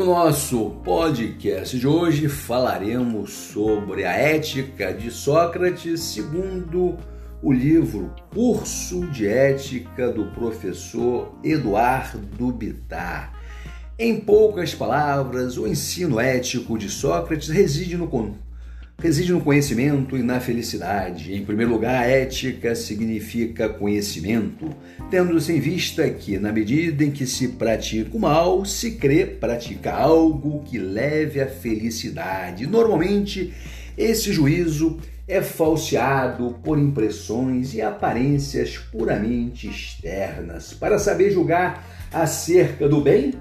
No nosso podcast de hoje falaremos sobre a ética de Sócrates segundo o livro Curso de Ética do professor Eduardo Bittar. Em poucas palavras, o ensino ético de Sócrates reside no reside no conhecimento e na felicidade. Em primeiro lugar, ética significa conhecimento, tendo-se em vista que, na medida em que se pratica o mal, se crê praticar algo que leve à felicidade. Normalmente, esse juízo é falseado por impressões e aparências puramente externas. Para saber julgar acerca do bem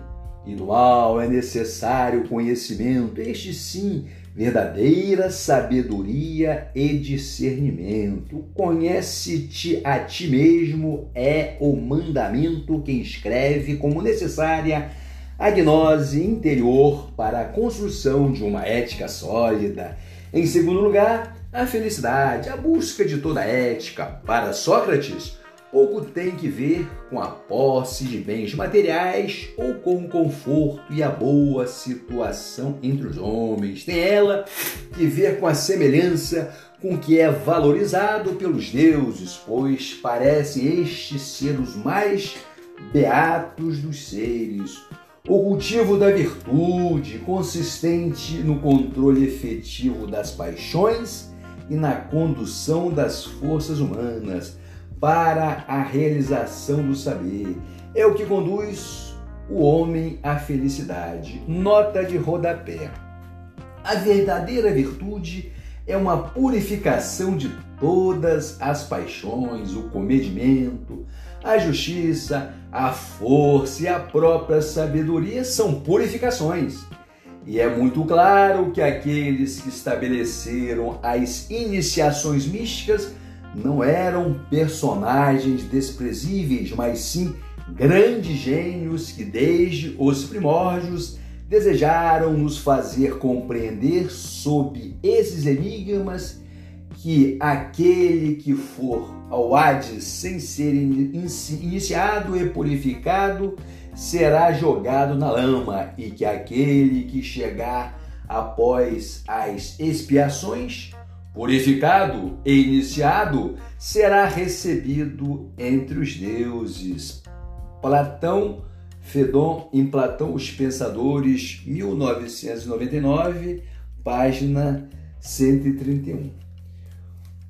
e do mal é necessário conhecimento, este sim verdadeira sabedoria e discernimento. Conhece-te a ti mesmo é o mandamento que escreve como necessária a gnose interior para a construção de uma ética sólida. Em segundo lugar, a felicidade, a busca de toda a ética. Para Sócrates, pouco tem que ver com a posse de bens materiais ou com o conforto e a boa situação entre os homens. Tem ela que ver com a semelhança com que é valorizado pelos deuses, pois parecem estes ser os mais beatos dos seres. O cultivo da virtude, consistente no controle efetivo das paixões e na condução das forças humanas para a realização do saber. É o que conduz o homem à felicidade. Nota de rodapé. A verdadeira virtude é uma purificação de todas as paixões, o comedimento, a justiça, a força e a própria sabedoria são purificações. E é muito claro que aqueles que estabeleceram as iniciações místicas não eram personagens desprezíveis, mas sim grandes gênios que desde os primórdios desejaram nos fazer compreender sob esses enigmas que aquele que for ao Hades sem ser iniciado e purificado será jogado na lama e que aquele que chegar após as expiações purificado e iniciado, será recebido entre os deuses. Platão, Fedon, em Platão, Os Pensadores, 1999, página 131.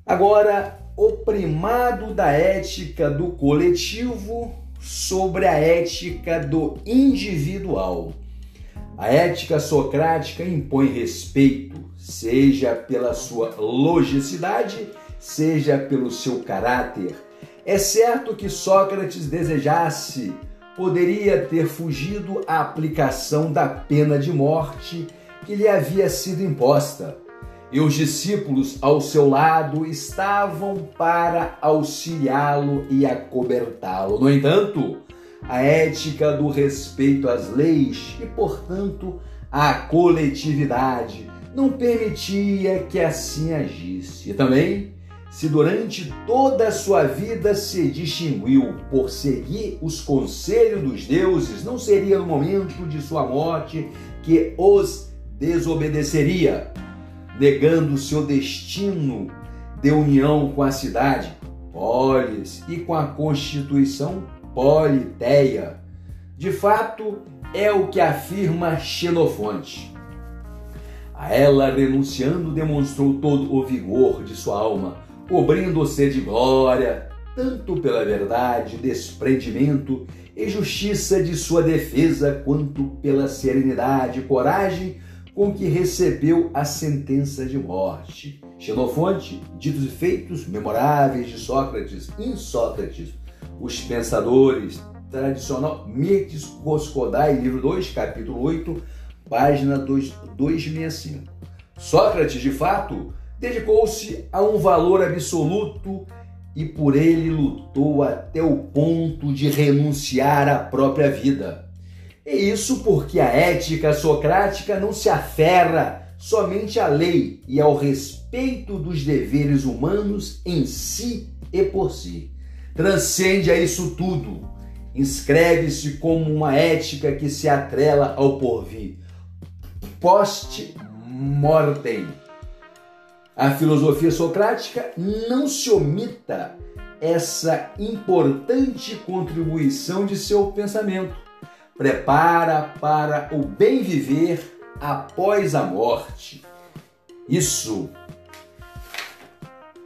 Agora, o primado da ética do coletivo sobre a ética do individual. A ética socrática impõe respeito, seja pela sua logicidade, seja pelo seu caráter. É certo que Sócrates desejasse, poderia ter fugido à aplicação da pena de morte que lhe havia sido imposta. E os discípulos ao seu lado estavam para auxiliá-lo e acobertá-lo. No entanto, a ética do respeito às leis e, portanto, à coletividade não permitia que assim agisse. E também, se durante toda a sua vida se distinguiu por seguir os conselhos dos deuses, não seria no momento de sua morte que os desobedeceria, negando seu destino de união com a cidade, polis, e com a constituição politeia. De fato, é o que afirma Xenofonte. A ela, renunciando, demonstrou todo o vigor de sua alma, cobrindo-se de glória, tanto pela verdade, desprendimento e justiça de sua defesa, quanto pela serenidade e coragem com que recebeu a sentença de morte. Xenofonte, ditos e feitos memoráveis de Sócrates, em Sócrates, os pensadores tradicional, Mirtes Roscodai, livro 2, capítulo 8, página 265. Sócrates, de fato, dedicou-se a um valor absoluto e por ele lutou até o ponto de renunciar à própria vida. E isso porque a ética socrática não se aferra somente à lei e ao respeito dos deveres humanos em si e por si. Transcende a isso tudo inscreve-se como uma ética que se atrela ao porvir. Post-mortem. A filosofia socrática não se omita essa importante contribuição de seu pensamento. Prepara para o bem viver após a morte. Isso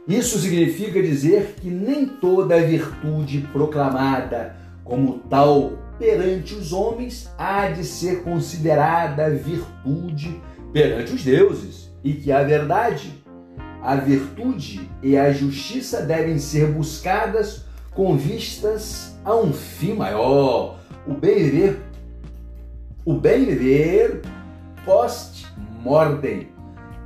isso significa dizer que nem toda virtude proclamada como tal perante os homens há de ser considerada virtude perante os deuses, e que a verdade, a virtude e a justiça devem ser buscadas com vistas a um fim maior, o bem viver, o bem viver post-mortem.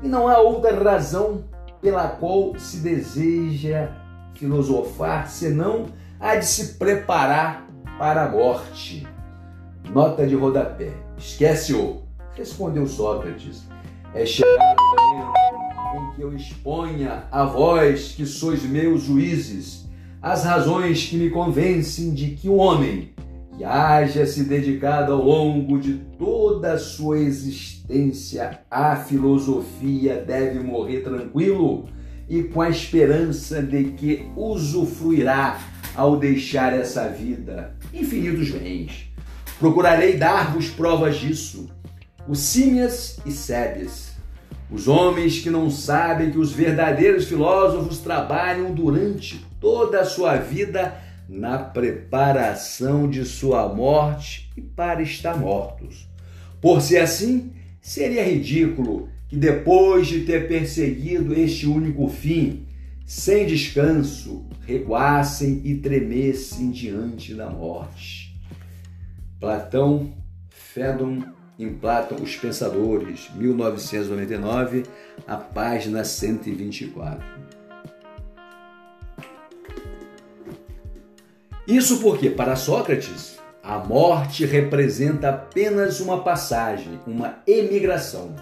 E não há outra razão pela qual se deseja filosofar senão a de se preparar para a morte. Nota de rodapé. Esquece-o, respondeu Sócrates. É chegado o momento em que eu exponha a vós, que sois meus juízes, as razões que me convencem de que o homem que haja se dedicado ao longo de toda a sua existência à filosofia deve morrer tranquilo e com a esperança de que usufruirá ao deixar essa vida infinitos bens. Procurarei dar-vos provas disso. Os símias e sebes, os homens que não sabem que os verdadeiros filósofos trabalham durante toda a sua vida na preparação de sua morte e para estar mortos. Por ser assim, seria ridículo que depois de ter perseguido este único fim, sem descanso, recuassem e tremessem diante da morte. Platão, Fédon em Platão, Os Pensadores, 1999, a página 124. Isso porque, para Sócrates, a morte representa apenas uma passagem, uma emigração.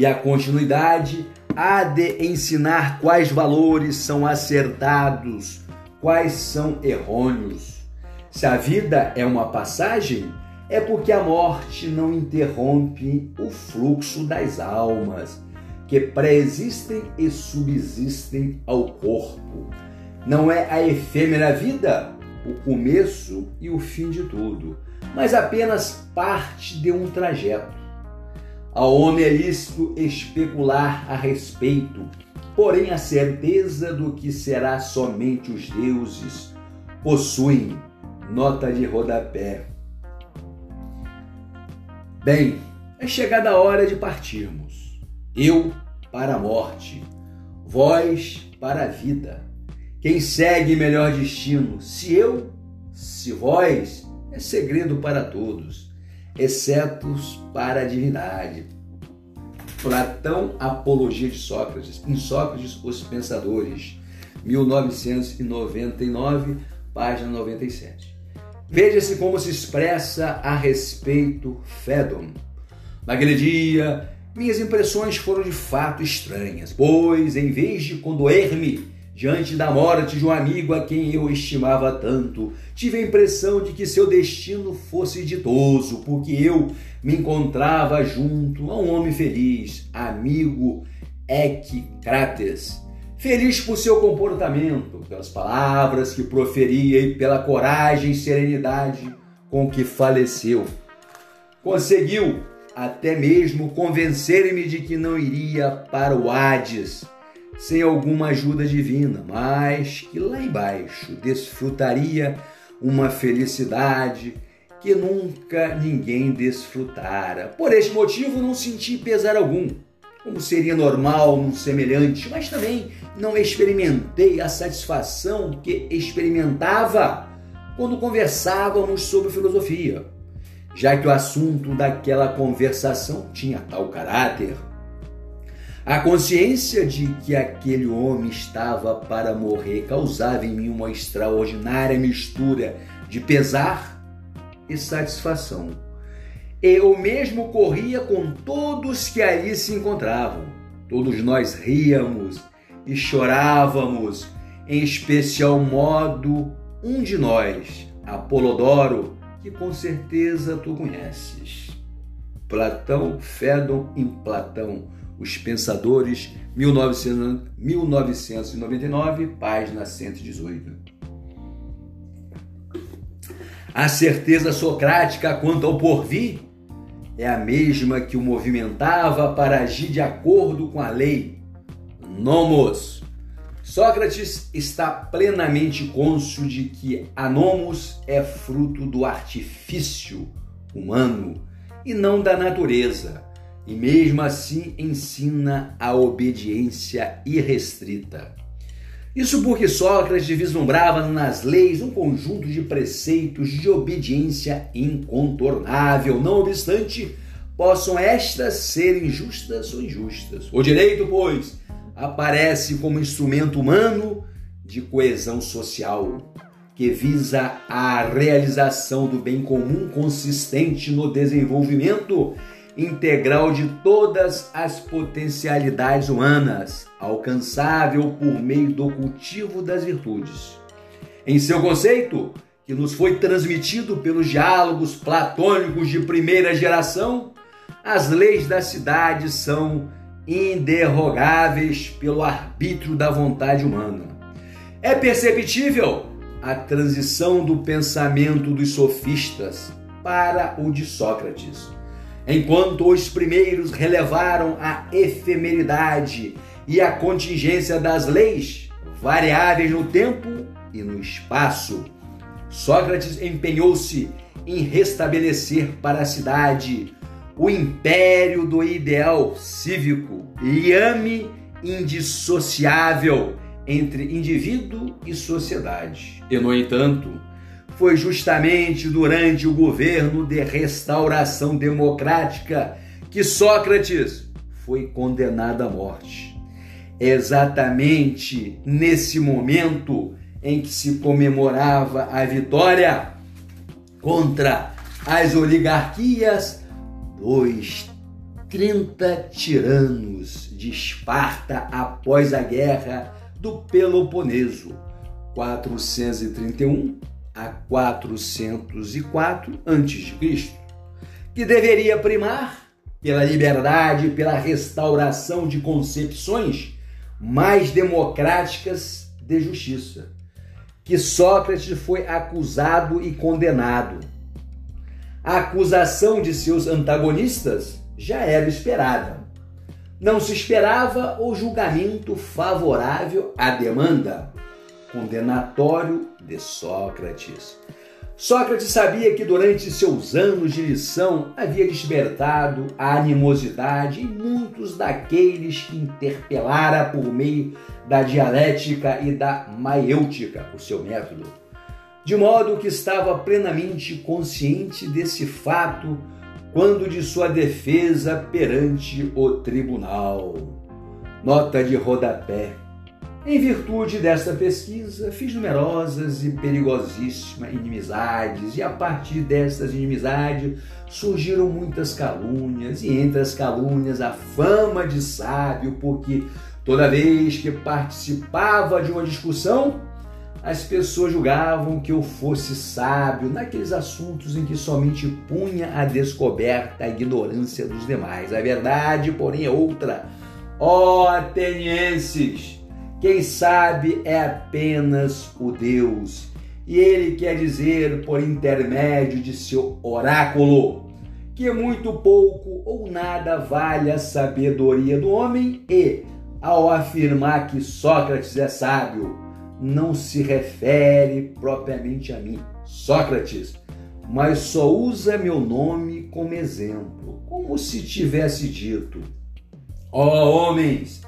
E a continuidade há de ensinar quais valores são acertados, quais são errôneos. Se a vida é uma passagem, é porque a morte não interrompe o fluxo das almas, que preexistem e subsistem ao corpo. Não é a efêmera vida o começo e o fim de tudo, mas apenas parte de um trajeto. Ao homem é lícito especular a respeito, porém a certeza do que será somente os deuses possuem. Nota de rodapé. Bem, é chegada a hora de partirmos. Eu para a morte, vós para a vida. Quem segue melhor destino, se eu, se vós, é segredo para todos exceto para a divindade. Platão, Apologia de Sócrates, em Sócrates, Os Pensadores, 1999, página 97. Veja-se como se expressa a respeito Fédon. Naquele dia, minhas impressões foram de fato estranhas, pois em vez de condoer-me Diante da morte de um amigo a quem eu estimava tanto, tive a impressão de que seu destino fosse ditoso, porque eu me encontrava junto a um homem feliz, amigo Equicrates. Feliz por seu comportamento, pelas palavras que proferia e pela coragem e serenidade com que faleceu. Conseguiu até mesmo convencer-me de que não iria para o Hades sem alguma ajuda divina, mas que lá embaixo desfrutaria uma felicidade que nunca ninguém desfrutara. Por este motivo, não senti pesar algum, como seria normal num semelhante, mas também não experimentei a satisfação que experimentava quando conversávamos sobre filosofia, já que o assunto daquela conversação tinha tal caráter a consciência de que aquele homem estava para morrer causava em mim uma extraordinária mistura de pesar e satisfação. Eu mesmo corria com todos que ali se encontravam. Todos nós ríamos e chorávamos, em especial modo um de nós, Apolodoro, que com certeza tu conheces. Platão, Fédon em Platão, Os Pensadores, 1999, página 118. A certeza socrática quanto ao porvir é a mesma que o movimentava para agir de acordo com a lei. Nomos. Sócrates está plenamente cônscio de que a nomos é fruto do artifício humano e não da natureza, e mesmo assim ensina a obediência irrestrita. Isso porque Sócrates vislumbrava nas leis um conjunto de preceitos de obediência incontornável, não obstante, possam estas serem justas ou injustas. O direito, pois, aparece como instrumento humano de coesão social, que visa a realização do bem comum consistente no desenvolvimento integral de todas as potencialidades humanas, alcançável por meio do cultivo das virtudes. Em seu conceito, que nos foi transmitido pelos diálogos platônicos de primeira geração, as leis da cidade são inderrogáveis pelo arbítrio da vontade humana. É perceptível a transição do pensamento dos sofistas para o de Sócrates enquanto os primeiros relevaram a efemeridade e a contingência das leis, variáveis no tempo e no espaço. Sócrates empenhou-se em restabelecer para a cidade o império do ideal cívico, liame indissociável entre indivíduo e sociedade. E, no entanto, foi justamente durante o governo de restauração democrática que Sócrates foi condenado à morte. Exatamente nesse momento em que se comemorava a vitória contra as oligarquias dos 30 tiranos de Esparta após a guerra do Peloponeso, 431 a 404 a.C., que deveria primar pela liberdade pela restauração de concepções mais democráticas de justiça, que Sócrates foi acusado e condenado. A acusação de seus antagonistas já era esperada. Não se esperava o julgamento favorável à demanda condenatório de Sócrates. Sócrates sabia que durante seus anos de lição havia despertado a animosidade em muitos daqueles que interpelara por meio da dialética e da maiêutica, o seu método. De modo que estava plenamente consciente desse fato quando de sua defesa perante o tribunal. Nota de rodapé. Em virtude desta pesquisa, fiz numerosas e perigosíssimas inimizades, e a partir destas inimizades surgiram muitas calúnias, e entre as calúnias a fama de sábio, porque toda vez que participava de uma discussão, as pessoas julgavam que eu fosse sábio naqueles assuntos em que somente punha a descoberta a ignorância dos demais. A verdade, porém, é outra. Ó oh, atenienses! Quem sabe é apenas o Deus, e ele quer dizer por intermédio de seu oráculo que muito pouco ou nada vale a sabedoria do homem e, ao afirmar que Sócrates é sábio, não se refere propriamente a mim, Sócrates, mas só usa meu nome como exemplo, como se tivesse dito: Ó oh, homens,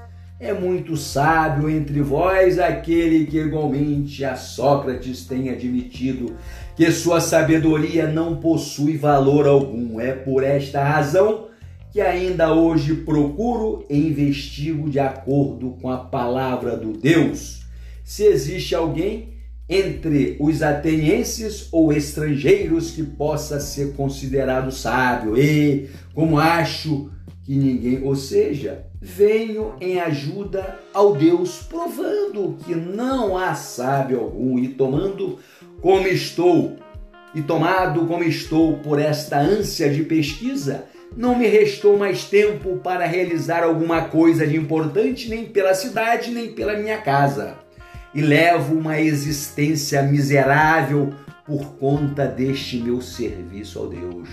é muito sábio entre vós aquele que igualmente a Sócrates tem admitido que sua sabedoria não possui valor algum. É por esta razão que ainda hoje procuro e investigo de acordo com a palavra do Deus se existe alguém entre os atenienses ou estrangeiros que possa ser considerado sábio. E, como acho que ninguém, ou seja, venho em ajuda ao Deus, provando que não há sábio algum e tomando como estou e tomado como estou por esta ânsia de pesquisa, não me restou mais tempo para realizar alguma coisa de importante nem pela cidade nem pela minha casa. E levo uma existência miserável por conta deste meu serviço ao Deus.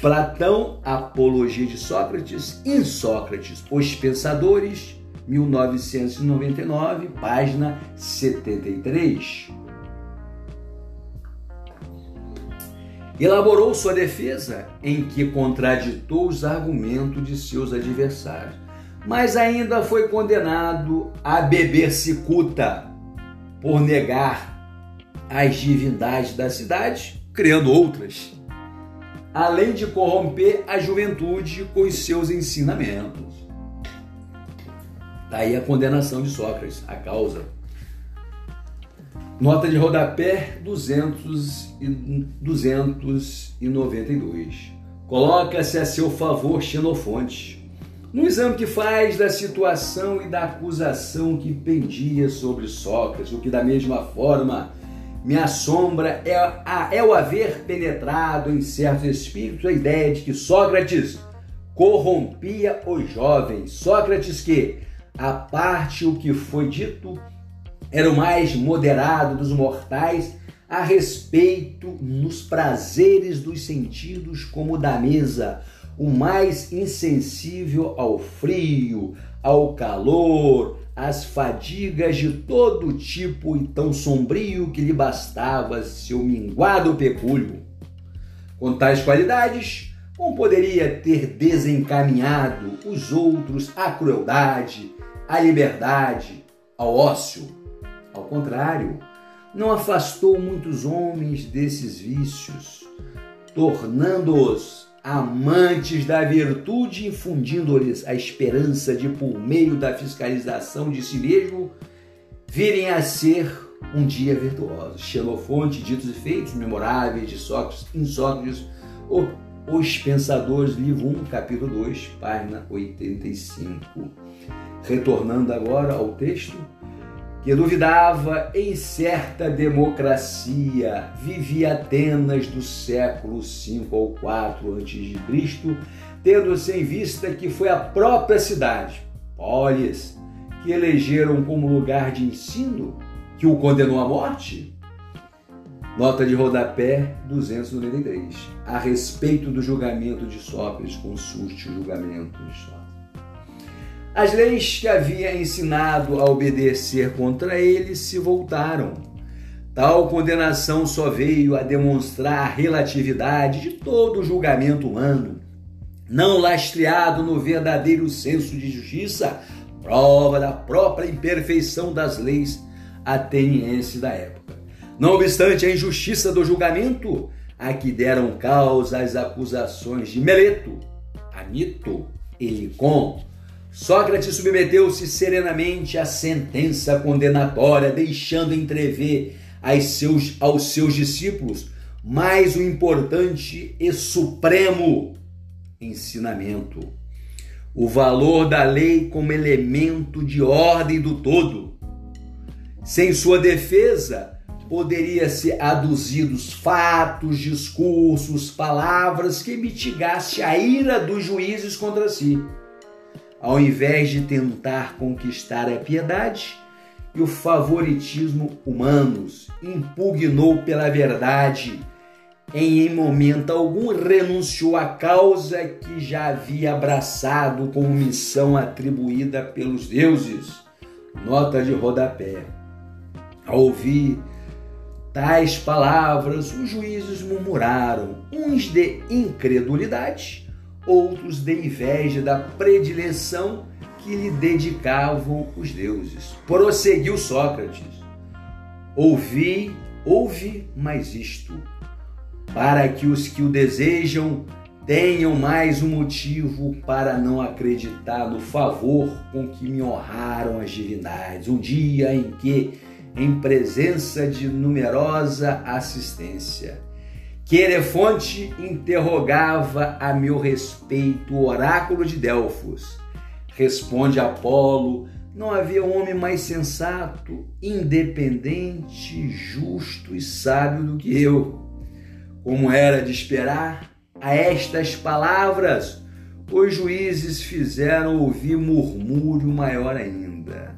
Platão, Apologia de Sócrates, em Sócrates, Os Pensadores, 1999, página 73. Elaborou sua defesa, em que contraditou os argumentos de seus adversários, mas ainda foi condenado a beber cicuta por negar as divindades da cidade, criando outras, além de corromper a juventude com os seus ensinamentos. Daí a condenação de Sócrates, a causa. Nota de rodapé 200 e 292. Coloca-se a seu favor Xenofonte. No exame que faz da situação e da acusação que pendia sobre Sócrates, o que da mesma forma me assombra é, a, é o haver penetrado em certos espíritos a ideia de que Sócrates corrompia os jovens. Sócrates que, a parte o que foi dito, era o mais moderado dos mortais a respeito nos prazeres dos sentidos, como da mesa, o mais insensível ao frio, ao calor, às fadigas de todo tipo e tão sombrio que lhe bastava seu minguado pecúlio. Com tais qualidades, como poderia ter desencaminhado os outros à crueldade, à liberdade, ao ócio? Ao contrário, não afastou muitos homens desses vícios, tornando-os amantes da virtude, infundindo-lhes a esperança de, por meio da fiscalização de si mesmo, virem a ser um dia virtuosos. Xenofonte, Ditos e Feitos Memoráveis de Sócrates, em Sócrates, Os Pensadores, livro 1, capítulo 2, página 85. Retornando agora ao texto, que duvidava em certa democracia, vivia Atenas do século 5 ou 4 a.C., tendo-se em vista que foi a própria cidade, Polis, que elegeram como lugar de ensino, que o condenou à morte? Nota de rodapé 293. A respeito do julgamento de Sócrates, consulte o julgamento de Sócrates. As leis que havia ensinado a obedecer contra ele se voltaram. Tal condenação só veio a demonstrar a relatividade de todo o julgamento humano, não lastreado no verdadeiro senso de justiça, prova da própria imperfeição das leis atenienses da época. Não obstante a injustiça do julgamento, a que deram causa as acusações de Meleto, Anito e Licon, Sócrates submeteu-se serenamente à sentença condenatória, deixando entrever aos seus, aos seus discípulos mais o importante e supremo ensinamento: o valor da lei como elemento de ordem do todo. Sem sua defesa, poderia-se aduzidos fatos, discursos, palavras que mitigasse a ira dos juízes contra si ao invés de tentar conquistar a piedade e o favoritismo humanos, impugnou pela verdade. Em, em momento algum renunciou à causa que já havia abraçado como missão atribuída pelos deuses. Nota de rodapé. Ao ouvir tais palavras, os juízes murmuraram, uns de incredulidade outros de inveja da predileção que lhe dedicavam os deuses. Prosseguiu Sócrates: Ouvi, ouve mais isto, para que os que o desejam tenham mais um motivo para não acreditar no favor com que me honraram as divindades. Um dia em que, em presença de numerosa assistência, Querefonte interrogava a meu respeito o oráculo de Delfos. Responde Apolo: não havia homem mais sensato, independente, justo e sábio do que eu. Como era de esperar, a estas palavras os juízes fizeram ouvir murmúrio maior ainda.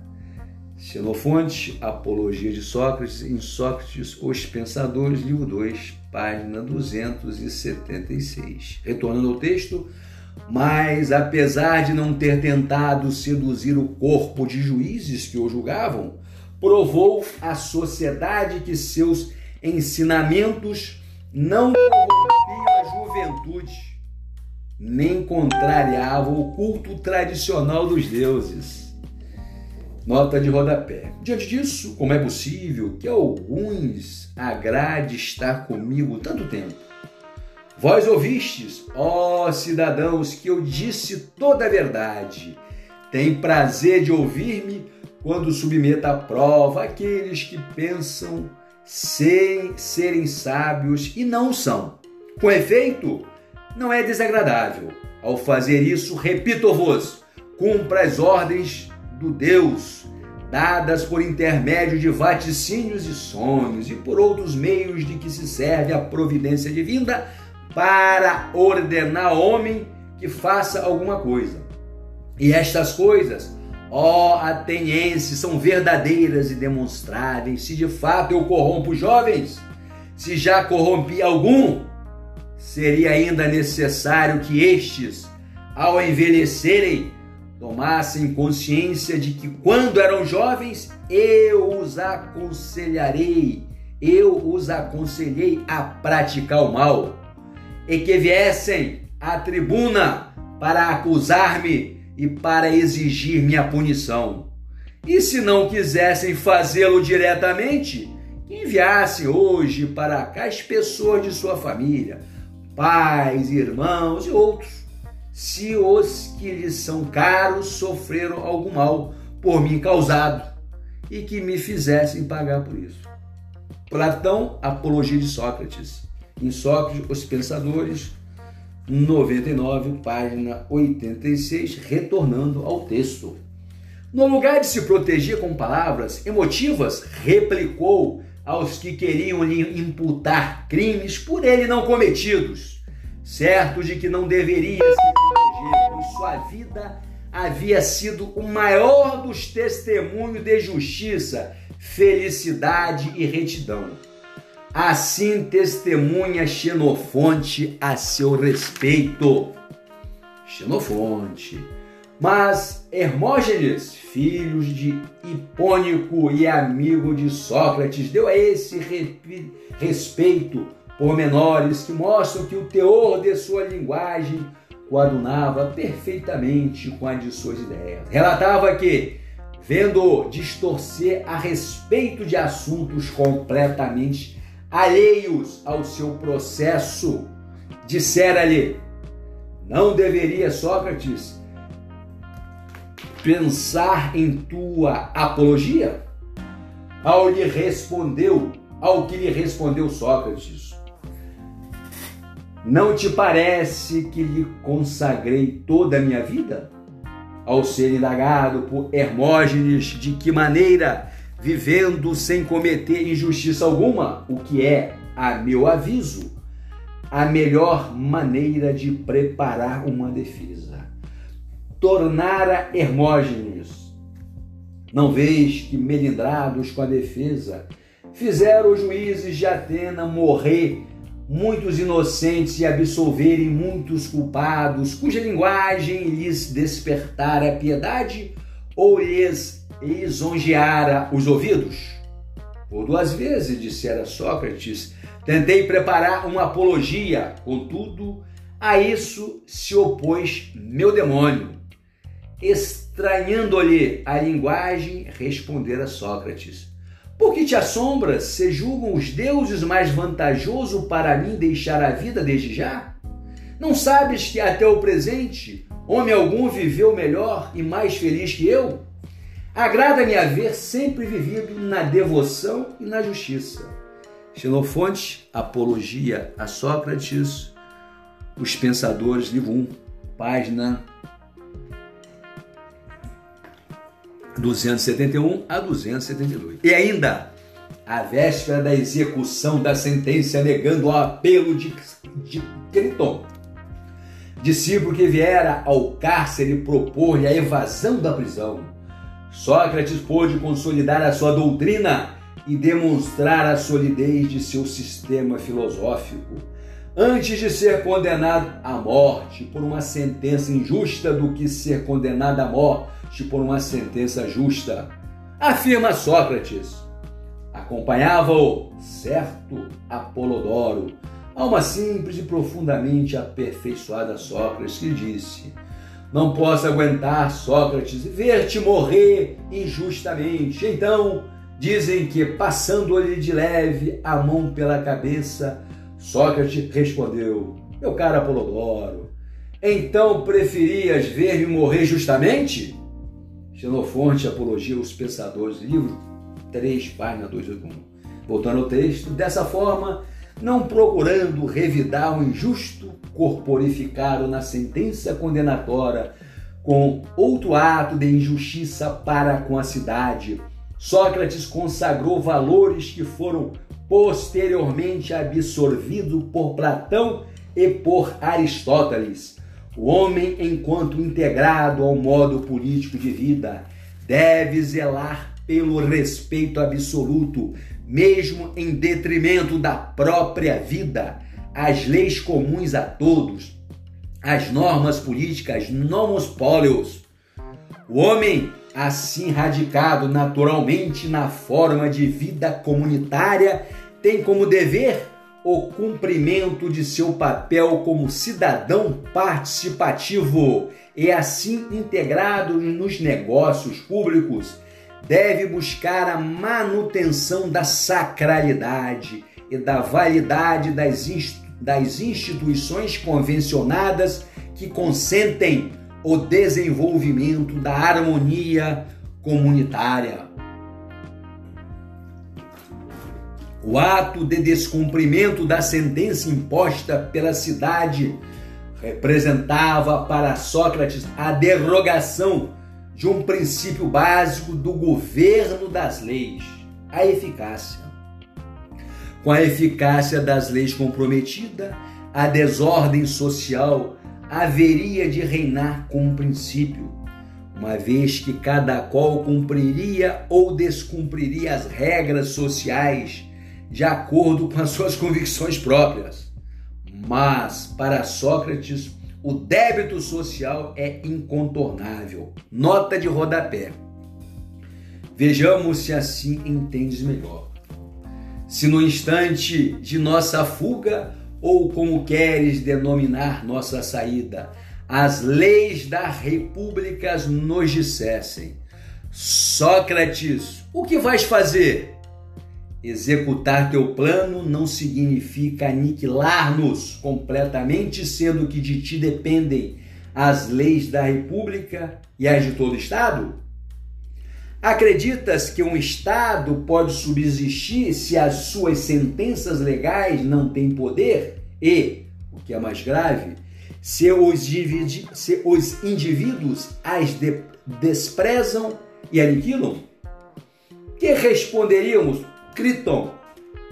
Xenofonte, Apologia de Sócrates, em Sócrates, Os Pensadores, livro 2, página 276. Retornando ao texto, mas apesar de não ter tentado seduzir o corpo de juízes que o julgavam, provou à sociedade que seus ensinamentos não corrompiam a juventude, nem contrariavam o culto tradicional dos deuses. Nota de rodapé. Diante disso, como é possível que alguns agrade estar comigo tanto tempo? Vós ouvistes, ó cidadãos, que eu disse toda a verdade. Tem prazer de ouvir-me quando submeta à prova aqueles que pensam serem, serem sábios e não são. Com efeito, não é desagradável. Ao fazer isso, repito-vos, cumpra as ordens do Deus, dadas por intermédio de vaticínios e sonhos e por outros meios de que se serve a providência divina para ordenar homem que faça alguma coisa. E estas coisas, ó atenienses, são verdadeiras e demonstráveis. Se de fato eu corrompo jovens, se já corrompi algum, seria ainda necessário que estes, ao envelhecerem, tomassem consciência de que quando eram jovens, eu os aconselharei, eu os aconselhei a praticar o mal. E que viessem à tribuna para acusar-me e para exigir minha punição. E se não quisessem fazê-lo diretamente, enviasse hoje para cá as pessoas de sua família, pais, irmãos e outros, se os que lhes são caros sofreram algum mal por mim causado e que me fizessem pagar por isso. Platão, Apologia de Sócrates em Sócrates, Os Pensadores, 99, página 86, retornando ao texto. No lugar de se proteger com palavras emotivas, replicou aos que queriam lhe imputar crimes por ele não cometidos, certo de que não deveria se sua vida havia sido o maior dos testemunhos de justiça, felicidade e retidão. Assim testemunha Xenofonte a seu respeito. Xenofonte. Mas Hermógenes, filho de Hipônico e amigo de Sócrates, deu a esse respeito pormenores que mostram que o teor de sua linguagem coadunava perfeitamente com a de suas ideias. Relatava que, vendo distorcer a respeito de assuntos completamente alheios ao seu processo, dissera-lhe: Não deveria Sócrates pensar em tua apologia? Ao lhe respondeu, ao que lhe respondeu Sócrates: Não te parece que lhe consagrei toda a minha vida? Ao ser indagado por Hermógenes de que maneira vivendo sem cometer injustiça alguma, o que é, a meu aviso, a melhor maneira de preparar uma defesa. Tornara Hermógenes. Não vês que, melindrados com a defesa, fizeram os juízes de Atena morrer muitos inocentes e absolverem muitos culpados, cuja linguagem lhes despertara piedade ou lhes lisonjeara os ouvidos? Por duas vezes, dissera Sócrates, tentei preparar uma apologia, contudo, a isso se opôs meu demônio. Estranhando-lhe a linguagem, respondera Sócrates: Por que te assombras? Se julgam os deuses mais vantajoso para mim deixar a vida desde já? Não sabes que até o presente homem algum viveu melhor e mais feliz que eu? Agrada-me haver sempre vivido na devoção e na justiça. Xenofonte, Apologia a Sócrates, Os Pensadores, livro 1, página 271 a 272. E ainda, à véspera da execução da sentença, negando o apelo de, de Criton, discípulo que viera ao cárcere propor-lhe a evasão da prisão. Sócrates pôde consolidar a sua doutrina e demonstrar a solidez de seu sistema filosófico. Antes de ser condenado à morte por uma sentença injusta do que ser condenado à morte por uma sentença justa, afirma Sócrates. Acompanhava-o certo Apolodoro, alma simples e profundamente aperfeiçoada Sócrates, que disse: Não posso aguentar, Sócrates, ver-te morrer injustamente. Então, dizem que, passando-lhe de leve a mão pela cabeça, Sócrates respondeu: Meu caro Apolodoro, então preferias ver-me morrer justamente? Xenofonte Apologia aos Pensadores, livro 3, página 281. Voltando ao texto, dessa forma, não procurando revidar o injusto corporificado na sentença condenatória com outro ato de injustiça para com a cidade, Sócrates consagrou valores que foram posteriormente absorvidos por Platão e por Aristóteles. O homem, enquanto integrado ao modo político de vida, deve zelar pelo respeito absoluto, mesmo em detrimento da própria vida, as leis comuns a todos, as normas políticas nomos póleos. O homem, assim radicado naturalmente na forma de vida comunitária, tem como dever o cumprimento de seu papel como cidadão participativo e assim integrado nos negócios públicos deve buscar a manutenção da sacralidade e da validade das, das instituições convencionadas que consentem o desenvolvimento da harmonia comunitária. O ato de descumprimento da sentença imposta pela cidade representava para Sócrates a derrogação de um princípio básico do governo das leis, a eficácia. Com a eficácia das leis comprometida, a desordem social haveria de reinar como princípio, uma vez que cada qual cumpriria ou descumpriria as regras sociais de acordo com as suas convicções próprias. Mas, para Sócrates, o débito social é incontornável. Nota de rodapé. Vejamos se assim entendes melhor. Se no instante de nossa fuga, ou como queres denominar nossa saída, as leis da república nos dissessem: Sócrates, o que vais fazer? Executar teu plano não significa aniquilar-nos completamente, sendo que de ti dependem as leis da República e as de todo Estado? Acreditas que um Estado pode subsistir se as suas sentenças legais não têm poder? E, o que é mais grave, se os, se os indivíduos as de desprezam e aniquilam? Que responderíamos Criton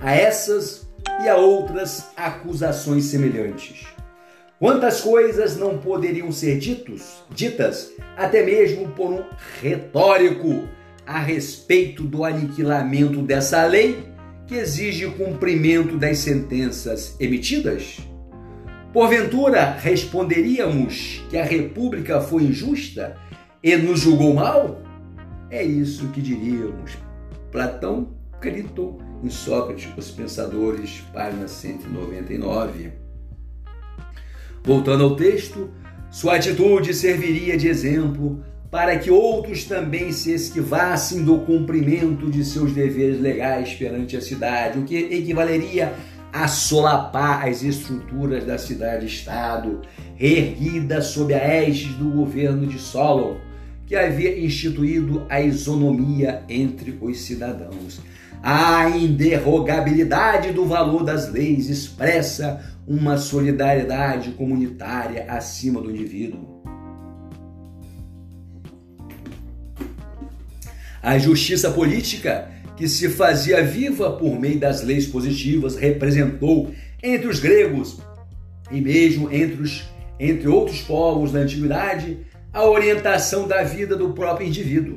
a essas e a outras acusações semelhantes. Quantas coisas não poderiam ser ditos, ditas até mesmo por um retórico a respeito do aniquilamento dessa lei que exige cumprimento das sentenças emitidas? Porventura responderíamos que a República foi injusta e nos julgou mal? É isso que diríamos. Platão Crito em Sócrates, Os Pensadores, página 199. Voltando ao texto, sua atitude serviria de exemplo para que outros também se esquivassem do cumprimento de seus deveres legais perante a cidade, o que equivaleria a solapar as estruturas da cidade-estado, reerguida sob a égide do governo de Solon, que havia instituído a isonomia entre os cidadãos. A inderrogabilidade do valor das leis expressa uma solidariedade comunitária acima do indivíduo. A justiça política que se fazia viva por meio das leis positivas, representou entre os gregos e mesmo entre, os, entre outros povos da antiguidade a orientação da vida do próprio indivíduo.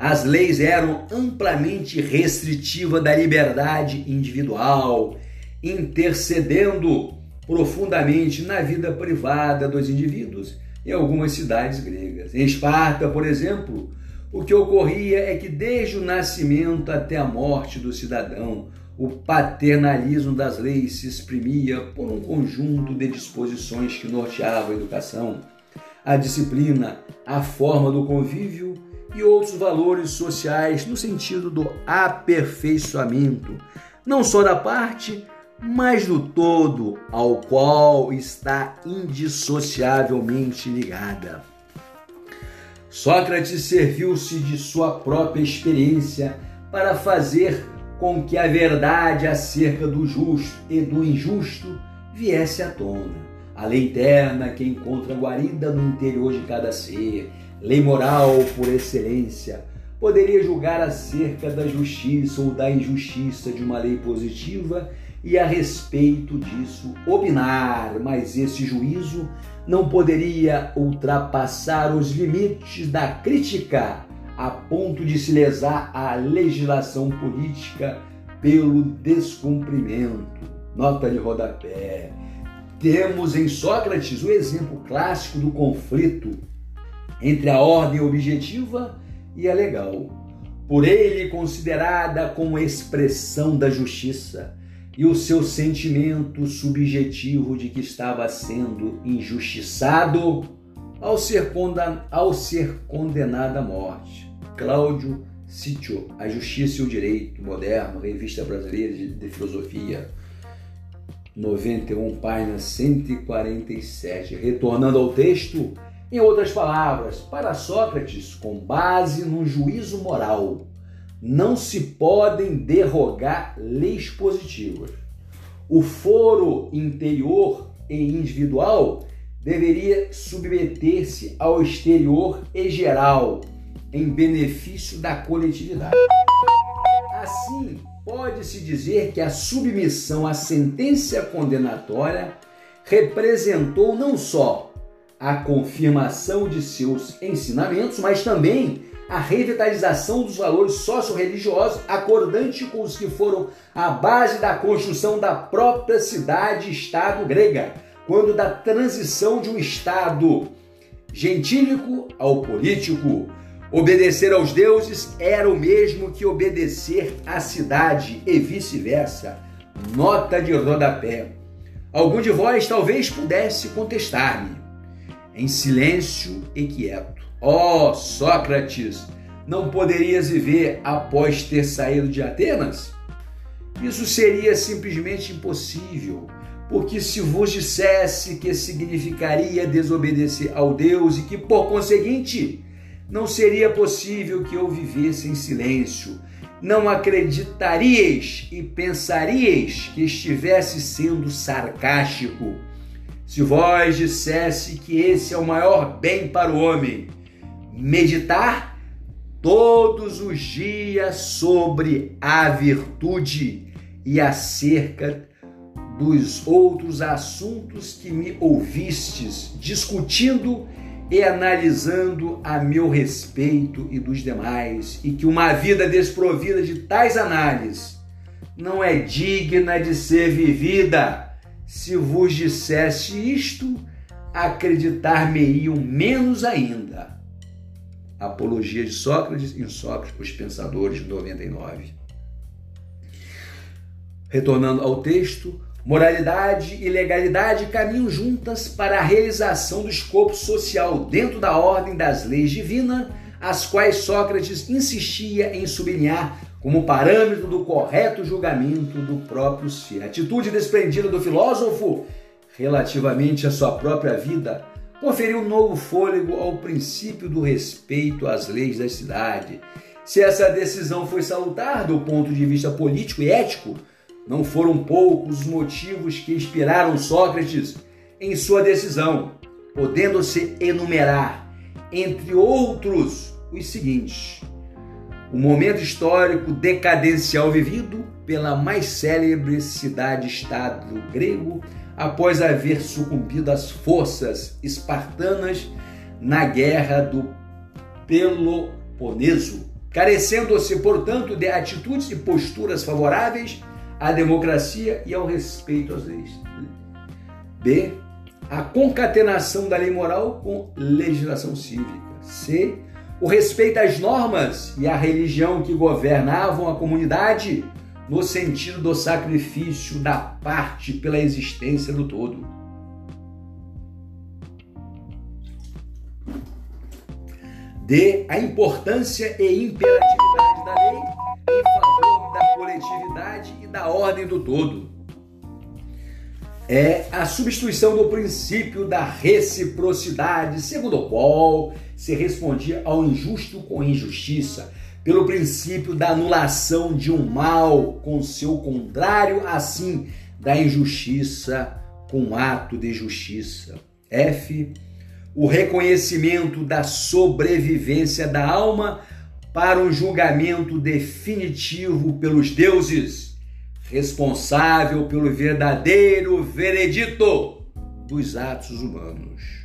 As leis eram amplamente restritivas da liberdade individual, intercedendo profundamente na vida privada dos indivíduos em algumas cidades gregas. Em Esparta, por exemplo, o que ocorria é que desde o nascimento até a morte do cidadão, o paternalismo das leis se exprimia por um conjunto de disposições que norteavam a educação, a disciplina, a forma do convívio e outros valores sociais no sentido do aperfeiçoamento, não só da parte, mas do todo ao qual está indissociavelmente ligada. Sócrates serviu-se de sua própria experiência para fazer com que a verdade acerca do justo e do injusto viesse à tona. A lei eterna que encontra guarida no interior de cada ser, lei moral por excelência, poderia julgar acerca da justiça ou da injustiça de uma lei positiva e a respeito disso opinar, mas esse juízo não poderia ultrapassar os limites da crítica a ponto de se lesar a legislação política pelo descumprimento. Nota de rodapé. Temos em Sócrates o exemplo clássico do conflito entre a ordem objetiva e a legal, por ele considerada como expressão da justiça e o seu sentimento subjetivo de que estava sendo injustiçado ao ser, ao ser condenado à morte. Cláudio Sitio, A Justiça e o Direito Moderno, Revista Brasileira de Filosofia, 91, página 147. Retornando ao texto, em outras palavras, para Sócrates, com base no juízo moral, não se podem derrogar leis positivas. O foro interior e individual deveria submeter-se ao exterior e geral, em benefício da coletividade. Assim, pode-se dizer que a submissão à sentença condenatória representou não só a confirmação de seus ensinamentos, mas também a revitalização dos valores socio-religiosos, acordante com os que foram a base da construção da própria cidade-estado grega, quando da transição de um estado gentílico ao político. Obedecer aos deuses era o mesmo que obedecer à cidade e vice-versa. Nota de rodapé. Algum de vós talvez pudesse contestar-me, em silêncio e quieto. Ó oh, Sócrates, não poderias viver após ter saído de Atenas? Isso seria simplesmente impossível, porque se vos dissesse que significaria desobedecer ao Deus e que, por conseguinte, não seria possível que eu vivesse em silêncio, não acreditaríeis e pensaríeis que estivesse sendo sarcástico. Se vós dissesse que esse é o maior bem para o homem, meditar todos os dias sobre a virtude e acerca dos outros assuntos que me ouvistes discutindo e analisando a meu respeito e dos demais, e que uma vida desprovida de tais análises não é digna de ser vivida. Se vos dissesse isto, acreditar-me-iam menos ainda. Apologia de Sócrates em Sócrates, os Pensadores, 99. Retornando ao texto, moralidade e legalidade caminham juntas para a realização do escopo social dentro da ordem das leis divinas, as quais Sócrates insistia em sublinhar como parâmetro do correto julgamento do próprio ser. A atitude desprendida do filósofo relativamente à sua própria vida conferiu novo fôlego ao princípio do respeito às leis da cidade. Se essa decisão foi salutar do ponto de vista político e ético, não foram poucos os motivos que inspiraram Sócrates em sua decisão, podendo-se enumerar, entre outros, os seguintes: o momento histórico decadencial vivido pela mais célebre cidade-estado grego após haver sucumbido às forças espartanas na guerra do Peloponeso, carecendo-se, portanto, de atitudes e posturas favoráveis à democracia e ao respeito às leis. B. A concatenação da lei moral com legislação cívica. C. O respeito às normas e à religião que governavam a comunidade no sentido do sacrifício da parte pela existência do todo. D. A importância e imperatividade da lei em favor da coletividade e da ordem do todo. É a substituição do princípio da reciprocidade, segundo o qual se respondia ao injusto com injustiça, pelo princípio da anulação de um mal com seu contrário, assim da injustiça com ato de justiça. F. O reconhecimento da sobrevivência da alma para um julgamento definitivo pelos deuses, responsável pelo verdadeiro veredito dos atos humanos.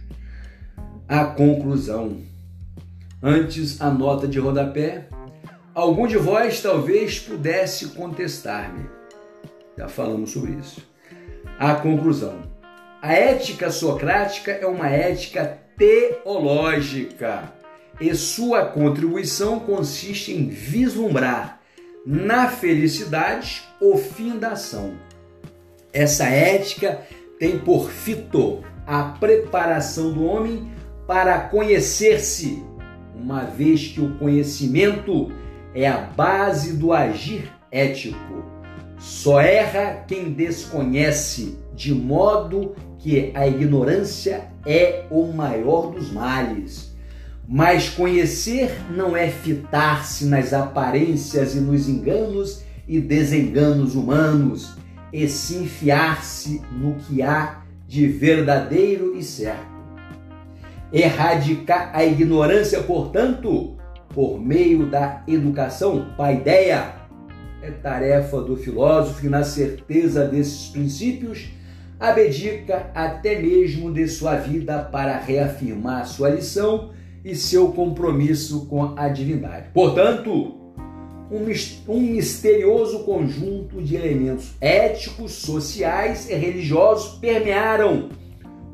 A conclusão. Antes, a nota de rodapé Algum de vós talvez pudesse contestar-me. Já falamos sobre isso. A conclusão. A ética socrática é uma ética teológica e sua contribuição consiste em vislumbrar na felicidade o fim da ação. Essa ética tem por fito a preparação do homem para conhecer-se, uma vez que o conhecimento é a base do agir ético. Só erra quem desconhece, de modo que a ignorância é o maior dos males. Mas conhecer não é fitar-se nas aparências e nos enganos e desenganos humanos, e sim fiar-se no que há de verdadeiro e certo. Erradicar a ignorância, portanto, por meio da educação, paideia, é tarefa do filósofo que, na certeza desses princípios, abdica até mesmo de sua vida para reafirmar sua lição e seu compromisso com a divindade. Portanto, um misterioso conjunto de elementos éticos, sociais e religiosos permearam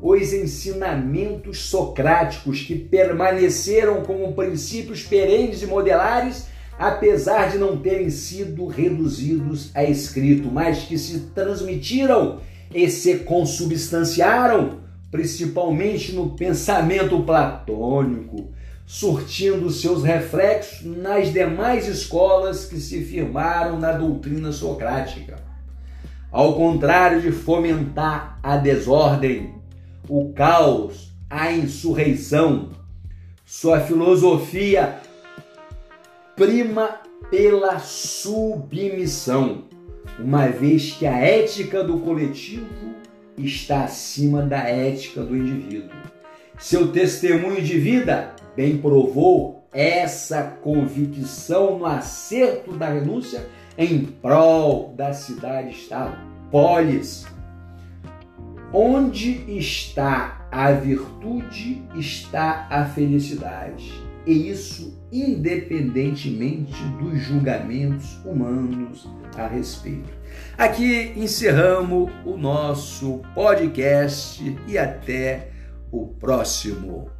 os ensinamentos socráticos que permaneceram como princípios perenes e modelares, apesar de não terem sido reduzidos a escrito, mas que se transmitiram e se consubstanciaram, principalmente no pensamento platônico, surtindo seus reflexos nas demais escolas que se firmaram na doutrina socrática. Ao contrário de fomentar a desordem, o caos, a insurreição. Sua filosofia prima pela submissão, uma vez que a ética do coletivo está acima da ética do indivíduo. Seu testemunho de vida bem provou essa convicção no acerto da renúncia em prol da cidade-estado. Polis, Onde está a virtude, está a felicidade. E isso independentemente dos julgamentos humanos a respeito. Aqui encerramos o nosso podcast e até o próximo.